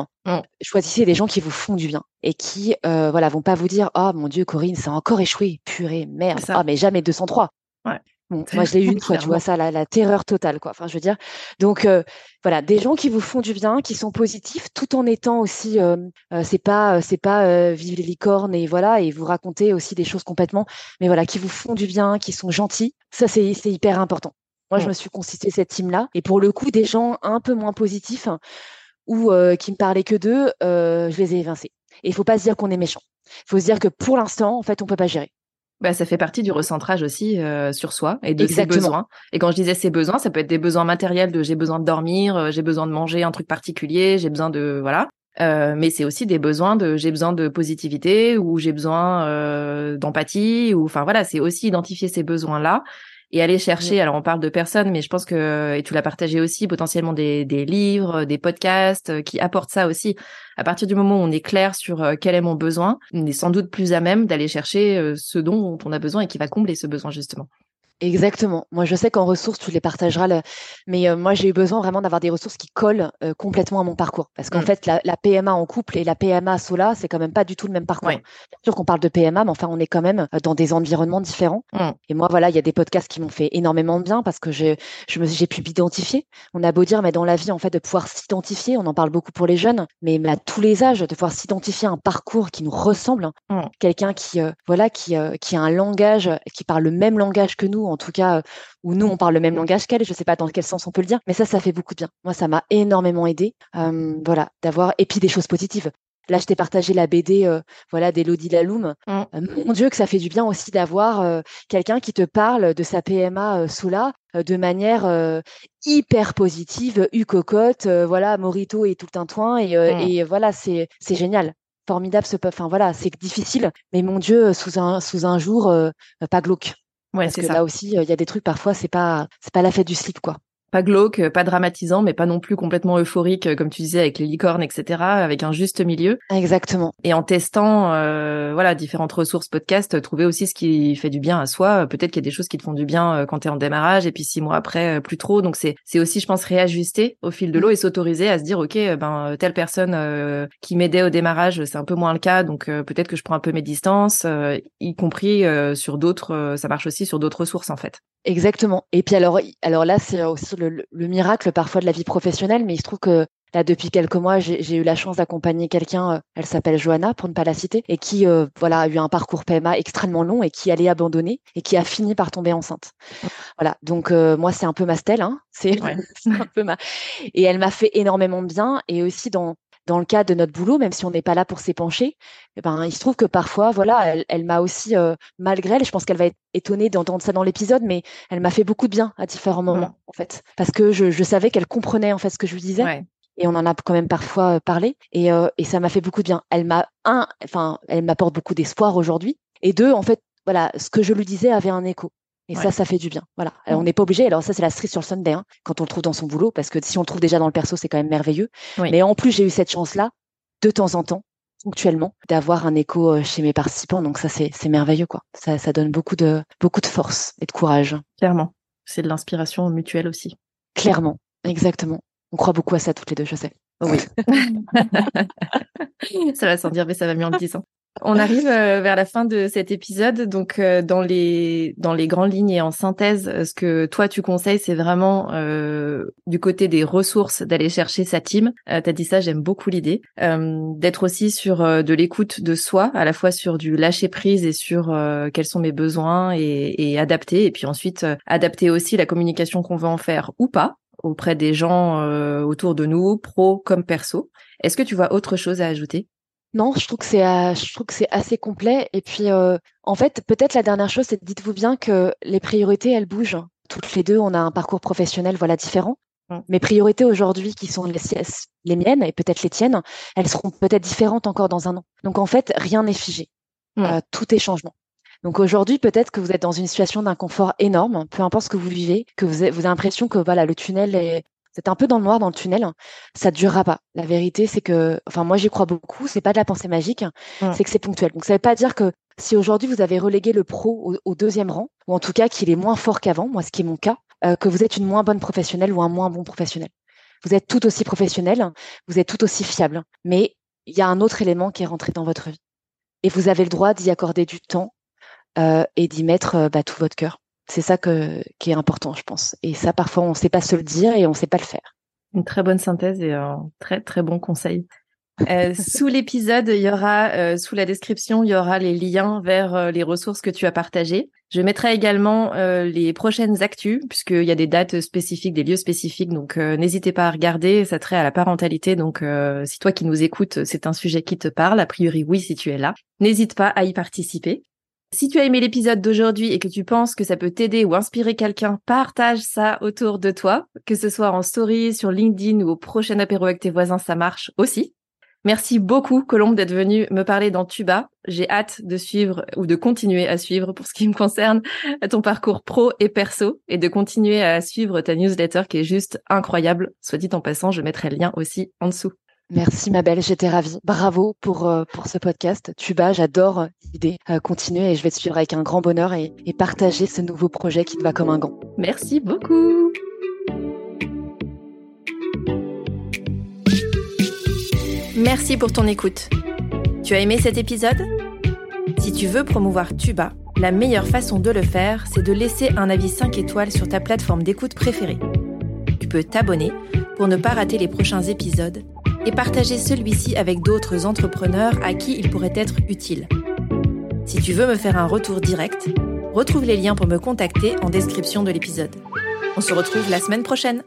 Choisissez des gens qui vous font du bien et qui, voilà, vont pas vous dire, oh mon Dieu, Corinne, ça a encore échoué. Purée, merde. Ah, mais jamais 203. Ouais moi, je l'ai eu une fois, tu vois ça, la, terreur totale, quoi. Enfin, je veux dire. Donc, euh, voilà, des gens qui vous font du bien, qui sont positifs, tout en étant aussi, euh, euh c'est pas, euh, c'est pas vivre les licornes et voilà, et vous raconter aussi des choses complètement, mais voilà, qui vous font du bien, qui sont gentils. Ça, c'est, c'est hyper important. Moi, je me suis constituée cette team-là, et pour le coup, des gens un peu moins positifs ou qui me parlaient que d'eux, je les ai évincés. Et il faut pas se dire qu'on est méchant. Il faut se dire que pour l'instant, en fait, on peut pas gérer. Bah, ça fait partie du recentrage aussi euh, sur soi et de ses besoins. Et quand je disais ses besoins, ça peut être des besoins matériels de j'ai besoin de dormir, euh, j'ai besoin de manger un truc particulier, j'ai besoin de voilà. Euh, mais c'est aussi des besoins de j'ai besoin de positivité ou j'ai besoin euh, d'empathie ou enfin voilà, c'est aussi identifier ces besoins là et aller chercher. Alors on parle de personnes, mais je pense que et tu l'as partagé aussi potentiellement des, des livres, des podcasts qui apportent ça aussi à partir du moment où on est clair sur euh, quel est mon besoin, on est sans doute plus à même d'aller chercher euh, ce dont on a besoin et qui va combler ce besoin justement. Exactement. Moi, je sais qu'en ressources, tu les partageras. Mais euh, moi, j'ai eu besoin vraiment d'avoir des ressources qui collent euh, complètement à mon parcours. Parce qu'en mm. fait, la, PMA en couple et la PMA Sola, c'est quand même pas du tout le même parcours. Bien sûr qu'on parle de PMA, mais enfin, on est quand même euh, dans des environnements différents. Mm. Et moi, voilà, il y a des podcasts qui m'ont fait énormément de bien parce que j'ai pu m'identifier. On a beau dire, mais dans la vie, en fait, de pouvoir s'identifier, on en parle beaucoup pour les jeunes, mais à tous les âges, de pouvoir s'identifier à un parcours qui nous ressemble. Mm. Quelqu'un qui, voilà, qui, qui a un langage, qui parle le même langage que nous en tout cas, où nous, on parle le même langage qu'elle. Je ne sais pas dans quel sens on peut le dire, mais ça, ça fait beaucoup de bien. Moi, ça m'a énormément aidé. voilà, d'avoir. Et puis des choses positives. Là, je t'ai partagé la BD euh, voilà, d'Elodie Laloum. Mmh. Euh, mon Dieu, que ça fait du bien aussi d'avoir euh, quelqu'un qui te parle de sa PMA Sola de manière hyper positive, u cocotte, voilà, Morito et tout le tintouin. Et, et voilà, c'est génial formidable ce enfin voilà c'est difficile mais mon dieu sous un sous un jour pas glauque Ouais, Parce que là aussi, il y a des trucs parfois, c'est pas, c'est pas la fête du slip, quoi pas glauque, pas dramatisant, mais pas non plus complètement euphorique, euh, comme tu disais, avec les licornes, etc., avec un juste milieu. Exactement. Et en testant, euh, voilà, différentes ressources podcast, trouver aussi ce qui fait du bien à soi. Peut-être qu'il y a des choses qui te font du bien euh, quand tu es en démarrage, et puis six mois après, plus trop. Donc c'est c'est aussi, je pense, réajuster au fil de l'eau et s'autoriser à se dire, ok, ben telle personne qui m'aidait au démarrage, c'est un peu moins le cas, donc peut-être que je prends un peu mes distances, y compris sur d'autres. ça marche aussi sur d'autres ressources en fait. Exactement. Et puis alors, alors là, c'est aussi le, miracle parfois de la vie professionnelle, mais il se trouve que là, depuis quelques mois, j'ai eu la chance d'accompagner quelqu'un, euh, elle s'appelle Johanna, pour ne pas la citer, et qui euh, voilà a eu un parcours PMA extrêmement long et qui allait abandonner et qui a fini par tomber enceinte. Voilà, donc euh, moi, c'est un peu ma stèle, hein. c'est un peu ma... Et elle m'a fait énormément de bien, et aussi dans dans le cadre de notre boulot, même si on n'est pas là pour s'épancher, eh ben, il se trouve que parfois, voilà, elle, m'a aussi, euh, malgré elle, je pense qu'elle va être étonnée d'entendre ça dans l'épisode, mais elle m'a fait beaucoup de bien à différents mmh. moments, en fait, parce que je, savais qu'elle comprenait en fait ce que je lui disais. Et on en a quand même parfois euh, parlé, et, euh, et ça m'a fait beaucoup de bien. Elle m'a un, enfin, elle m'apporte beaucoup d'espoir aujourd'hui, et deux, en fait, voilà, ce que je lui disais avait un écho. Et ça, ça fait du bien. Voilà. on n'est pas obligé. Alors ça, c'est la cerise sur le Sunday hein, quand on le trouve dans son boulot, parce que si on le trouve déjà dans le perso, c'est quand même merveilleux. Mais en plus, j'ai eu cette chance-là, de temps en temps, ponctuellement, d'avoir un écho euh, chez mes participants. Donc ça, c'est merveilleux, quoi. Ça, ça donne beaucoup de beaucoup de force et de courage. Clairement. C'est de l'inspiration mutuelle aussi. Clairement. Exactement. On croit beaucoup à ça toutes les deux, je sais. Oui. ça va sans dire, mais ça va mieux en le disant. On arrive euh, vers la fin de cet épisode, donc euh, dans les dans les grandes lignes et en synthèse, ce que toi tu conseilles, c'est vraiment euh, du côté des ressources d'aller chercher sa team. Euh, tu as dit ça, j'aime beaucoup l'idée d'être aussi sur de l'écoute de soi, à la fois sur du lâcher prise et sur quels sont mes besoins et, et adapter, et puis ensuite adapter aussi la communication qu'on veut en faire ou pas auprès des gens autour de nous, pro comme perso. Est-ce que tu vois autre chose à ajouter? Non, je trouve que c'est je trouve que c'est assez complet. Et puis, euh, en fait, peut-être la dernière chose, c'est dites-vous bien que les priorités, elles bougent. Toutes les deux, on a un parcours professionnel, voilà, différent. Mes priorités aujourd'hui, qui sont les, les miennes et peut-être les tiennes, elles seront peut-être différentes encore dans un an. Donc, en fait, rien n'est figé. Euh, tout est changement. Donc aujourd'hui, peut-être que vous êtes dans une situation d'inconfort énorme, peu importe ce que vous vivez, que vous avez, vous avez l'impression que voilà, le tunnel est, c'est un peu dans le noir dans le tunnel, ça durera pas. La vérité, c'est que, enfin, moi j'y crois beaucoup. C'est pas de la pensée magique, c'est que c'est ponctuel. Donc ça veut pas dire que si aujourd'hui vous avez relégué le pro au, deuxième rang, ou en tout cas qu'il est moins fort qu'avant, moi ce qui est mon cas, euh, que vous êtes une moins bonne professionnelle ou un moins bon professionnel. Vous êtes tout aussi professionnel, vous êtes tout aussi fiable, mais il y a un autre élément qui est rentré dans votre vie. Et vous avez le droit d'y accorder du temps euh, et d'y mettre euh, bah, tout votre cœur. C'est ça que, qui est important, je pense. Et ça, parfois, on ne sait pas se le dire et on ne sait pas le faire. Une très bonne synthèse et un très très bon conseil. Euh, sous l'épisode, il y aura, euh, sous la description, il y aura les liens vers euh, les ressources que tu as partagées. Je mettrai également les prochaines actus, puisqu'il y a des dates spécifiques, des lieux spécifiques, donc n'hésitez pas à regarder, ça trait à la parentalité, donc si toi qui nous écoutes, c'est un sujet qui te parle, a priori oui si tu es là, n'hésite pas à y participer. Si tu as aimé l'épisode d'aujourd'hui et que tu penses que ça peut t'aider ou inspirer quelqu'un, partage ça autour de toi, que ce soit en story, sur LinkedIn ou au prochain apéro avec tes voisins, ça marche aussi. Merci beaucoup, Colombe, d'être venu me parler dans Tuba. J'ai hâte de suivre ou de continuer à suivre, pour ce qui me concerne, ton parcours pro et perso et de continuer à suivre ta newsletter qui est juste incroyable. Soit dit en passant, je mettrai le lien aussi en dessous. Merci ma belle, j'étais ravie. Bravo pour, euh, pour ce podcast. Tuba, j'adore l'idée. Euh, continuer et je vais te suivre avec un grand bonheur et, et partager ce nouveau projet qui te va comme un gant. Merci beaucoup. Merci pour ton écoute. Tu as aimé cet épisode? Si tu veux promouvoir Tuba, la meilleure façon de le faire, c'est de laisser un avis 5 étoiles sur ta plateforme d'écoute préférée. Tu peux t'abonner pour ne pas rater les prochains épisodes et partager celui-ci avec d'autres entrepreneurs à qui il pourrait être utile. Si tu veux me faire un retour direct, retrouve les liens pour me contacter en description de l'épisode. On se retrouve la semaine prochaine.